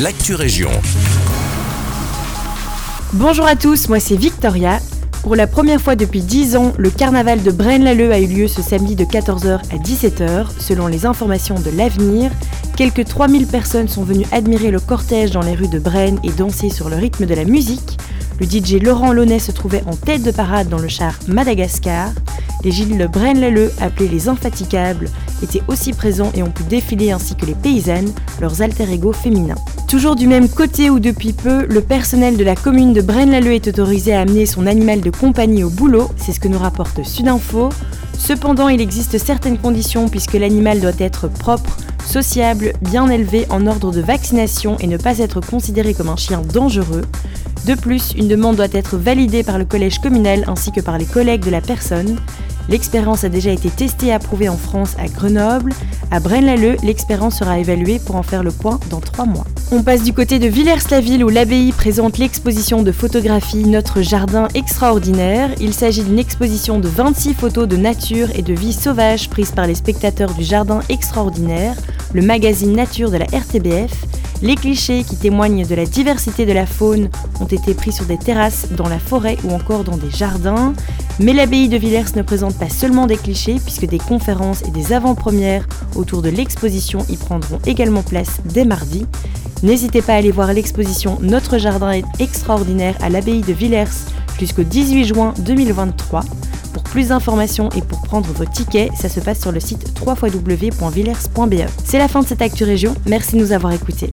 l'actu région. Bonjour à tous, moi c'est Victoria. Pour la première fois depuis 10 ans, le carnaval de Braine-l'Alleud a eu lieu ce samedi de 14h à 17h. Selon les informations de l'avenir, quelques 3000 personnes sont venues admirer le cortège dans les rues de Braine et danser sur le rythme de la musique. Le DJ Laurent Launay se trouvait en tête de parade dans le char Madagascar. Les Gilles Le Braine-l'Alleud, appelés les Infatigables, étaient aussi présents et ont pu défiler ainsi que les paysannes, leurs alter ego féminins. Toujours du même côté où depuis peu, le personnel de la commune de Braine-l'Alleud est autorisé à amener son animal de compagnie au boulot, c'est ce que nous rapporte Sudinfo. Cependant, il existe certaines conditions puisque l'animal doit être propre, sociable, bien élevé, en ordre de vaccination et ne pas être considéré comme un chien dangereux. De plus, une demande doit être validée par le collège communal ainsi que par les collègues de la personne. L'expérience a déjà été testée et approuvée en France à Grenoble. À Braine-l'Alleud, l'expérience sera évaluée pour en faire le point dans trois mois. On passe du côté de Villers-la-Ville où l'abbaye présente l'exposition de photographie Notre jardin extraordinaire. Il s'agit d'une exposition de 26 photos de nature et de vie sauvage prises par les spectateurs du jardin extraordinaire, le magazine nature de la RTBF. Les clichés qui témoignent de la diversité de la faune ont été pris sur des terrasses, dans la forêt ou encore dans des jardins. Mais l'abbaye de Villers ne présente pas seulement des clichés, puisque des conférences et des avant-premières autour de l'exposition y prendront également place dès mardi. N'hésitez pas à aller voir l'exposition Notre jardin est extraordinaire à l'abbaye de Villers jusqu'au 18 juin 2023. Pour plus d'informations et pour prendre vos tickets, ça se passe sur le site www.villers.be. C'est la fin de cette Actu Région, merci de nous avoir écoutés.